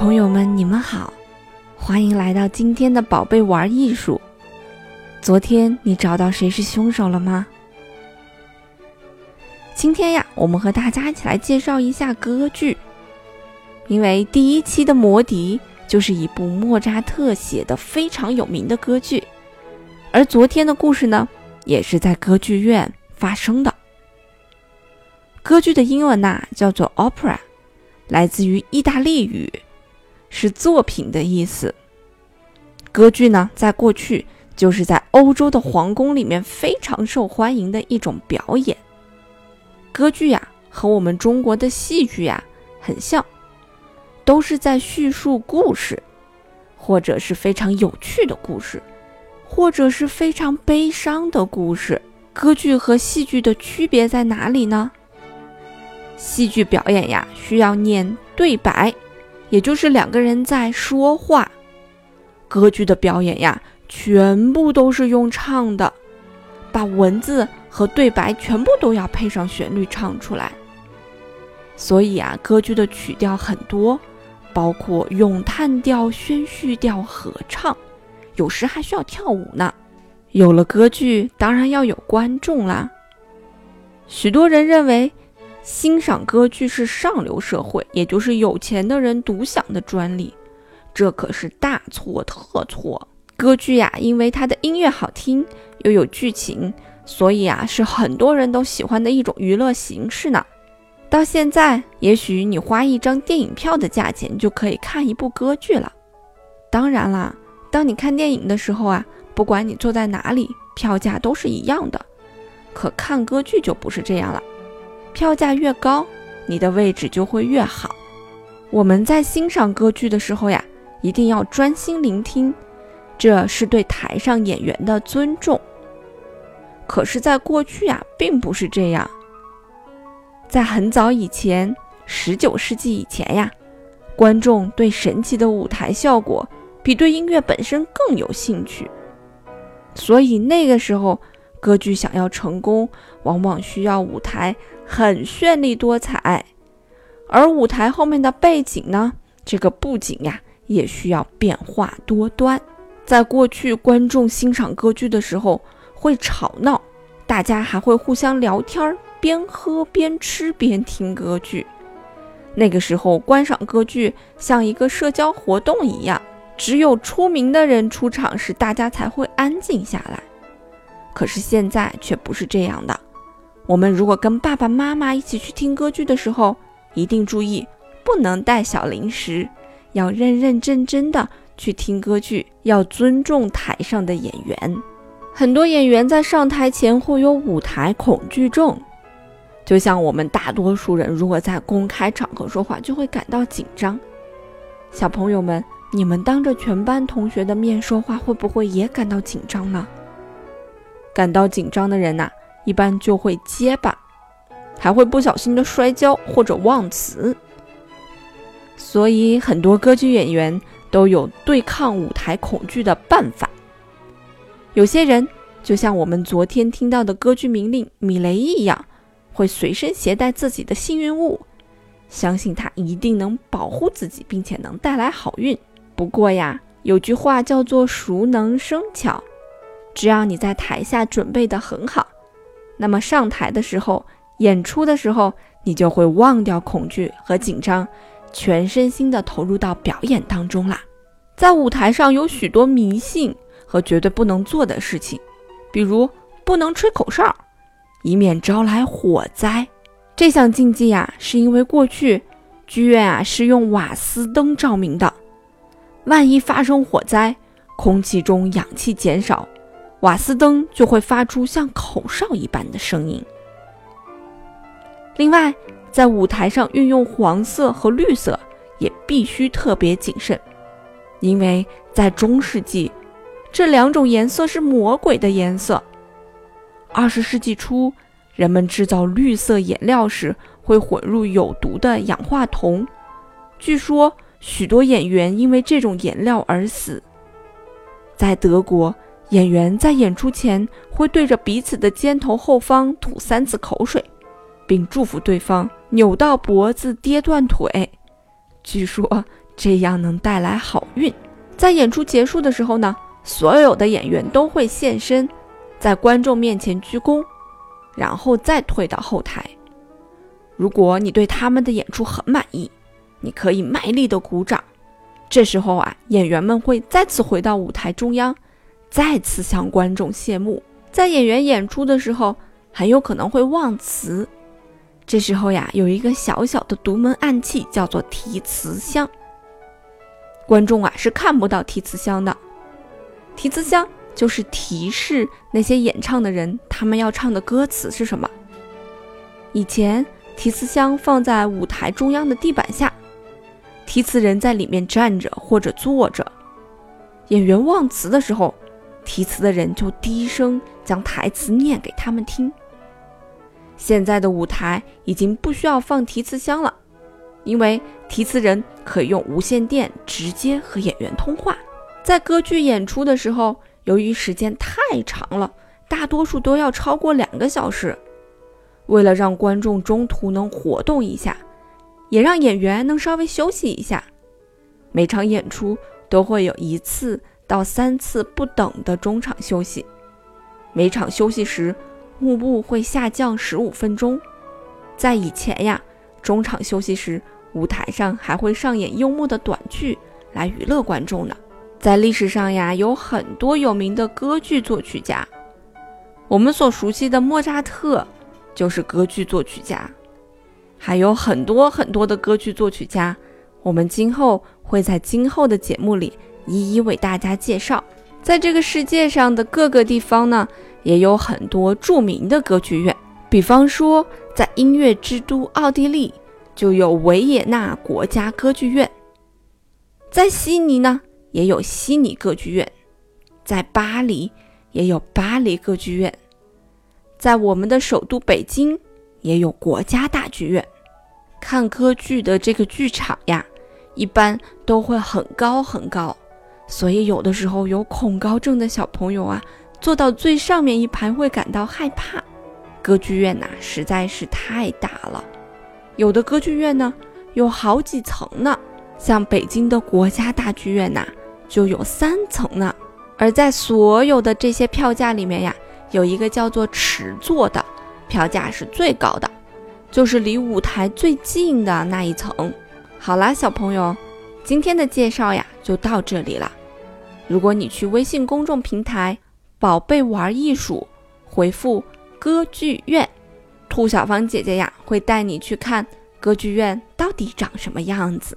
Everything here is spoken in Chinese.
朋友们，你们好，欢迎来到今天的宝贝玩艺术。昨天你找到谁是凶手了吗？今天呀，我们和大家一起来介绍一下歌剧，因为第一期的《魔笛》就是一部莫扎特写的非常有名的歌剧，而昨天的故事呢，也是在歌剧院发生的。歌剧的英文呐叫做 opera，来自于意大利语。是作品的意思。歌剧呢，在过去就是在欧洲的皇宫里面非常受欢迎的一种表演。歌剧呀，和我们中国的戏剧呀很像，都是在叙述故事，或者是非常有趣的故事，或者是非常悲伤的故事。歌剧和戏剧的区别在哪里呢？戏剧表演呀，需要念对白。也就是两个人在说话，歌剧的表演呀，全部都是用唱的，把文字和对白全部都要配上旋律唱出来。所以啊，歌剧的曲调很多，包括咏叹调、宣叙调、合唱，有时还需要跳舞呢。有了歌剧，当然要有观众啦。许多人认为。欣赏歌剧是上流社会，也就是有钱的人独享的专利，这可是大错特错。歌剧呀，因为它的音乐好听，又有剧情，所以啊，是很多人都喜欢的一种娱乐形式呢。到现在，也许你花一张电影票的价钱就可以看一部歌剧了。当然啦，当你看电影的时候啊，不管你坐在哪里，票价都是一样的。可看歌剧就不是这样了。票价越高，你的位置就会越好。我们在欣赏歌剧的时候呀，一定要专心聆听，这是对台上演员的尊重。可是，在过去呀，并不是这样。在很早以前，十九世纪以前呀，观众对神奇的舞台效果比对音乐本身更有兴趣，所以那个时候。歌剧想要成功，往往需要舞台很绚丽多彩，而舞台后面的背景呢？这个布景呀，也需要变化多端。在过去，观众欣赏歌剧的时候会吵闹，大家还会互相聊天，边喝边吃边听歌剧。那个时候，观赏歌剧像一个社交活动一样，只有出名的人出场时，大家才会安静下来。可是现在却不是这样的。我们如果跟爸爸妈妈一起去听歌剧的时候，一定注意不能带小零食，要认认真真的去听歌剧，要尊重台上的演员。很多演员在上台前会有舞台恐惧症，就像我们大多数人如果在公开场合说话，就会感到紧张。小朋友们，你们当着全班同学的面说话，会不会也感到紧张呢？感到紧张的人呐，一般就会结巴，还会不小心的摔跤或者忘词。所以很多歌剧演员都有对抗舞台恐惧的办法。有些人就像我们昨天听到的歌剧名令米雷一样，会随身携带自己的幸运物，相信他一定能保护自己，并且能带来好运。不过呀，有句话叫做“熟能生巧”。只要你在台下准备的很好，那么上台的时候、演出的时候，你就会忘掉恐惧和紧张，全身心的投入到表演当中啦。在舞台上有许多迷信和绝对不能做的事情，比如不能吹口哨，以免招来火灾。这项禁忌呀，是因为过去剧院啊是用瓦斯灯照明的，万一发生火灾，空气中氧气减少。瓦斯灯就会发出像口哨一般的声音。另外，在舞台上运用黄色和绿色也必须特别谨慎，因为在中世纪，这两种颜色是魔鬼的颜色。二十世纪初，人们制造绿色颜料时会混入有毒的氧化铜，据说许多演员因为这种颜料而死。在德国。演员在演出前会对着彼此的肩头后方吐三次口水，并祝福对方扭到脖子、跌断腿。据说这样能带来好运。在演出结束的时候呢，所有的演员都会现身，在观众面前鞠躬，然后再退到后台。如果你对他们的演出很满意，你可以卖力的鼓掌。这时候啊，演员们会再次回到舞台中央，再次向观众谢幕。在演员演出的时候，很有可能会忘词。这时候呀，有一个小小的独门暗器，叫做提词箱。观众啊是看不到提词箱的。提词箱就是提示那些演唱的人，他们要唱的歌词是什么。以前提词箱放在舞台中央的地板下。提词人在里面站着或者坐着，演员忘词的时候，提词的人就低声将台词念给他们听。现在的舞台已经不需要放提词箱了，因为提词人可以用无线电直接和演员通话。在歌剧演出的时候，由于时间太长了，大多数都要超过两个小时，为了让观众中途能活动一下。也让演员能稍微休息一下。每场演出都会有一次到三次不等的中场休息。每场休息时，幕布会下降十五分钟。在以前呀，中场休息时，舞台上还会上演幽默的短剧来娱乐观众呢。在历史上呀，有很多有名的歌剧作曲家。我们所熟悉的莫扎特就是歌剧作曲家。还有很多很多的歌剧作曲家，我们今后会在今后的节目里一一为大家介绍。在这个世界上的各个地方呢，也有很多著名的歌剧院。比方说，在音乐之都奥地利，就有维也纳国家歌剧院；在悉尼呢，也有悉尼歌剧院；在巴黎，也有巴黎歌剧院；在我们的首都北京。也有国家大剧院，看歌剧的这个剧场呀，一般都会很高很高，所以有的时候有恐高症的小朋友啊，坐到最上面一排会感到害怕。歌剧院呐，实在是太大了，有的歌剧院呢有好几层呢，像北京的国家大剧院呐就有三层呢。而在所有的这些票价里面呀，有一个叫做尺座的。票价是最高的，就是离舞台最近的那一层。好啦，小朋友，今天的介绍呀就到这里了。如果你去微信公众平台“宝贝玩艺术”回复“歌剧院”，兔小芳姐姐呀会带你去看歌剧院到底长什么样子。